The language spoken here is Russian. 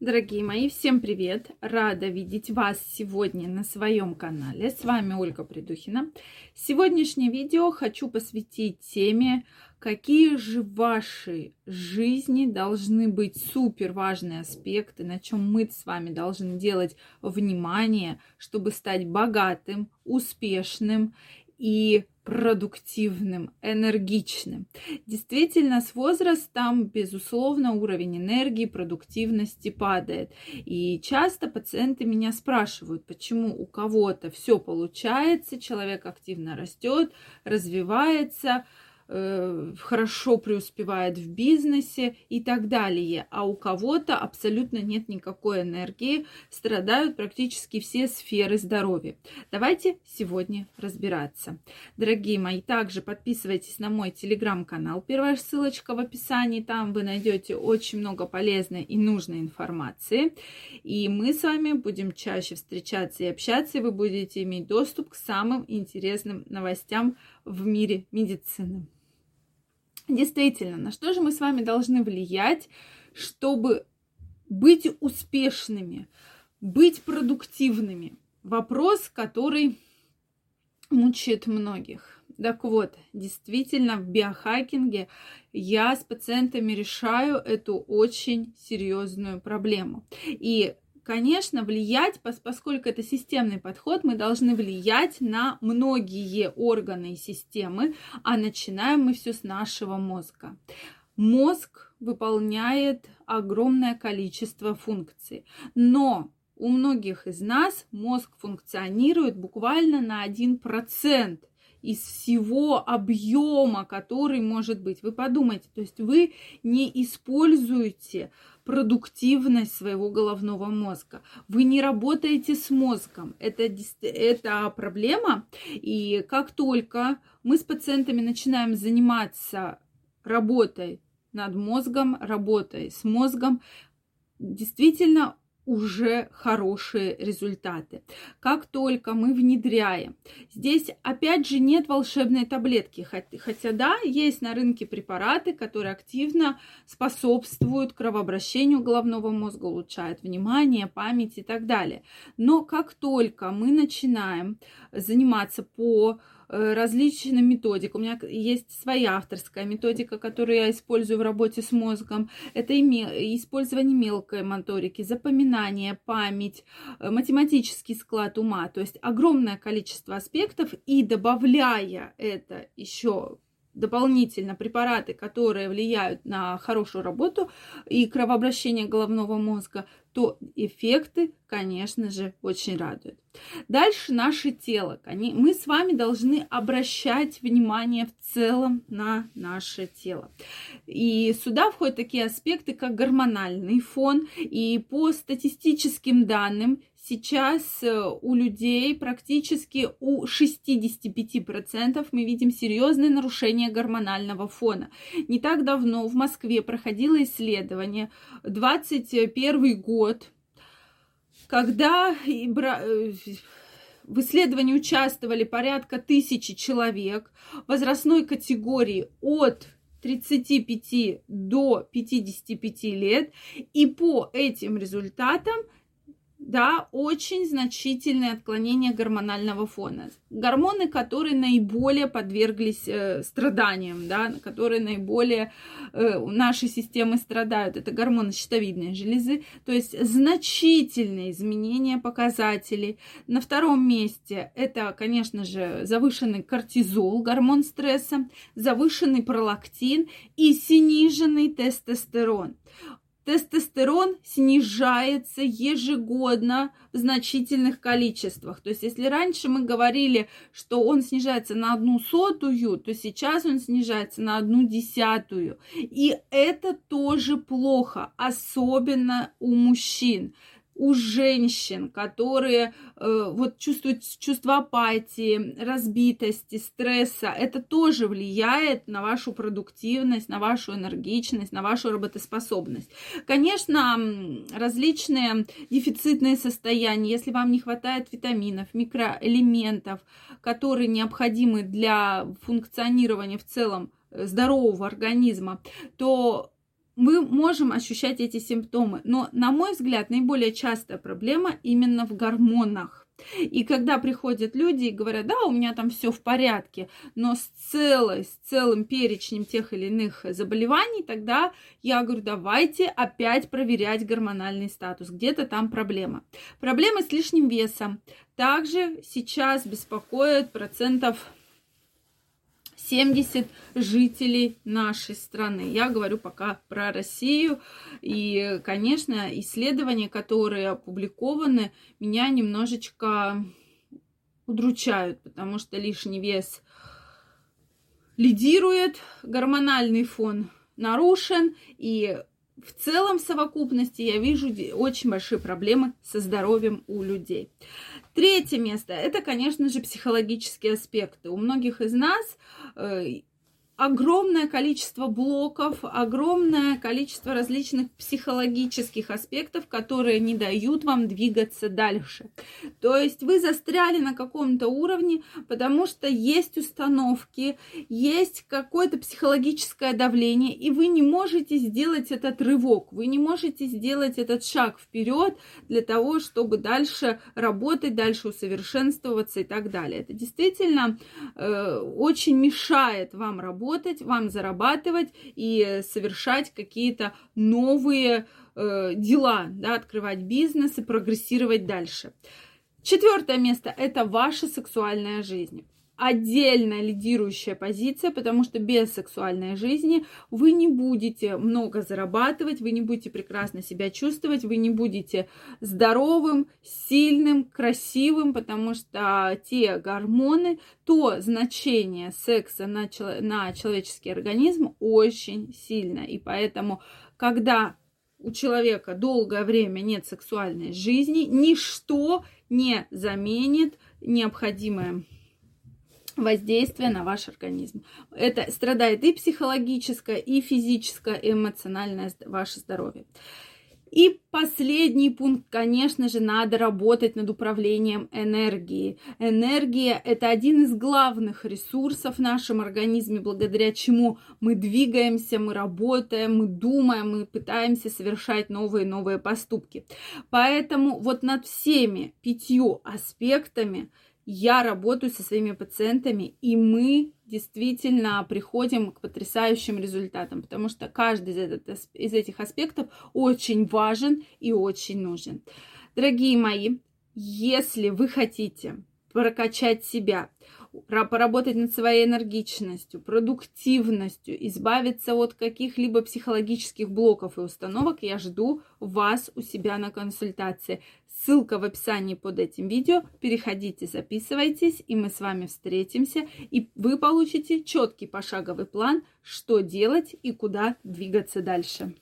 Дорогие мои, всем привет! Рада видеть вас сегодня на своем канале. С вами Ольга Придухина. Сегодняшнее видео хочу посвятить теме, какие же в вашей жизни должны быть супер важные аспекты, на чем мы с вами должны делать внимание, чтобы стать богатым, успешным и продуктивным, энергичным. Действительно, с возрастом, безусловно, уровень энергии, продуктивности падает. И часто пациенты меня спрашивают, почему у кого-то все получается, человек активно растет, развивается, хорошо преуспевает в бизнесе и так далее. А у кого-то абсолютно нет никакой энергии, страдают практически все сферы здоровья. Давайте сегодня разбираться. Дорогие мои, также подписывайтесь на мой телеграм-канал. Первая ссылочка в описании. Там вы найдете очень много полезной и нужной информации. И мы с вами будем чаще встречаться и общаться, и вы будете иметь доступ к самым интересным новостям в мире медицины. Действительно, на что же мы с вами должны влиять, чтобы быть успешными, быть продуктивными? Вопрос, который мучает многих. Так вот, действительно, в биохакинге я с пациентами решаю эту очень серьезную проблему. И Конечно, влиять, поскольку это системный подход, мы должны влиять на многие органы и системы, а начинаем мы все с нашего мозга. Мозг выполняет огромное количество функций, но у многих из нас мозг функционирует буквально на 1% из всего объема, который может быть. Вы подумайте, то есть вы не используете продуктивность своего головного мозга. Вы не работаете с мозгом. Это, это проблема. И как только мы с пациентами начинаем заниматься работой над мозгом, работой с мозгом, действительно уже хорошие результаты. Как только мы внедряем, здесь опять же нет волшебной таблетки, хотя да, есть на рынке препараты, которые активно способствуют кровообращению головного мозга, улучшают внимание, память и так далее. Но как только мы начинаем заниматься по различным методикам. У меня есть своя авторская методика, которую я использую в работе с мозгом. Это использование мелкой моторики, запоминание, память, э, математический склад ума. То есть огромное количество аспектов. И добавляя это еще дополнительно препараты, которые влияют на хорошую работу и кровообращение головного мозга, то эффекты, конечно же, очень радуют. Дальше наше тело. Мы с вами должны обращать внимание в целом на наше тело. И сюда входят такие аспекты, как гормональный фон. И по статистическим данным сейчас э, у людей практически у 65% мы видим серьезные нарушения гормонального фона. Не так давно в Москве проходило исследование, 21 год, когда э, в исследовании участвовали порядка тысячи человек возрастной категории от 35 до 55 лет. И по этим результатам да, очень значительное отклонение гормонального фона. Гормоны, которые наиболее подверглись э, страданиям, да, которые наиболее э, нашей системы страдают, это гормоны щитовидной железы, то есть значительные изменения показателей. На втором месте это, конечно же, завышенный кортизол, гормон стресса, завышенный пролактин и сниженный тестостерон тестостерон снижается ежегодно в значительных количествах. То есть, если раньше мы говорили, что он снижается на одну сотую, то сейчас он снижается на одну десятую. И это тоже плохо, особенно у мужчин у женщин, которые э, вот чувствуют чувство апатии, разбитости, стресса, это тоже влияет на вашу продуктивность, на вашу энергичность, на вашу работоспособность. Конечно, различные дефицитные состояния, если вам не хватает витаминов, микроэлементов, которые необходимы для функционирования в целом э, здорового организма, то мы можем ощущать эти симптомы, но, на мой взгляд, наиболее частая проблема именно в гормонах. И когда приходят люди и говорят, да, у меня там все в порядке, но с, целой, с целым перечнем тех или иных заболеваний, тогда я говорю, давайте опять проверять гормональный статус. Где-то там проблема. Проблемы с лишним весом. Также сейчас беспокоит процентов 70 жителей нашей страны. Я говорю пока про Россию. И, конечно, исследования, которые опубликованы, меня немножечко удручают, потому что лишний вес лидирует, гормональный фон нарушен, и в целом в совокупности я вижу очень большие проблемы со здоровьем у людей. Третье место – это, конечно же, психологические аспекты. У многих из нас э, огромное количество блоков, огромное количество различных психологических аспектов, которые не дают вам двигаться дальше. То есть вы застряли на каком-то уровне, потому что есть установки, есть какое-то психологическое давление, и вы не можете сделать этот рывок, вы не можете сделать этот шаг вперед для того, чтобы дальше работать, дальше усовершенствоваться и так далее. Это действительно э, очень мешает вам работать работать, вам зарабатывать и совершать какие-то новые э, дела, да, открывать бизнес и прогрессировать дальше. Четвертое место – это ваша сексуальная жизнь отдельная лидирующая позиция, потому что без сексуальной жизни вы не будете много зарабатывать, вы не будете прекрасно себя чувствовать, вы не будете здоровым, сильным, красивым, потому что те гормоны, то значение секса на, на человеческий организм очень сильно. И поэтому, когда у человека долгое время нет сексуальной жизни, ничто не заменит необходимое воздействие на ваш организм. Это страдает и психологическое, и физическое, и эмоциональное ваше здоровье. И последний пункт, конечно же, надо работать над управлением энергией. Энергия – это один из главных ресурсов в нашем организме, благодаря чему мы двигаемся, мы работаем, мы думаем, мы пытаемся совершать новые новые поступки. Поэтому вот над всеми пятью аспектами – я работаю со своими пациентами, и мы действительно приходим к потрясающим результатам, потому что каждый из, этот, из этих аспектов очень важен и очень нужен. Дорогие мои, если вы хотите прокачать себя, поработать над своей энергичностью, продуктивностью, избавиться от каких-либо психологических блоков и установок, я жду вас у себя на консультации. Ссылка в описании под этим видео. Переходите, записывайтесь, и мы с вами встретимся, и вы получите четкий пошаговый план, что делать и куда двигаться дальше.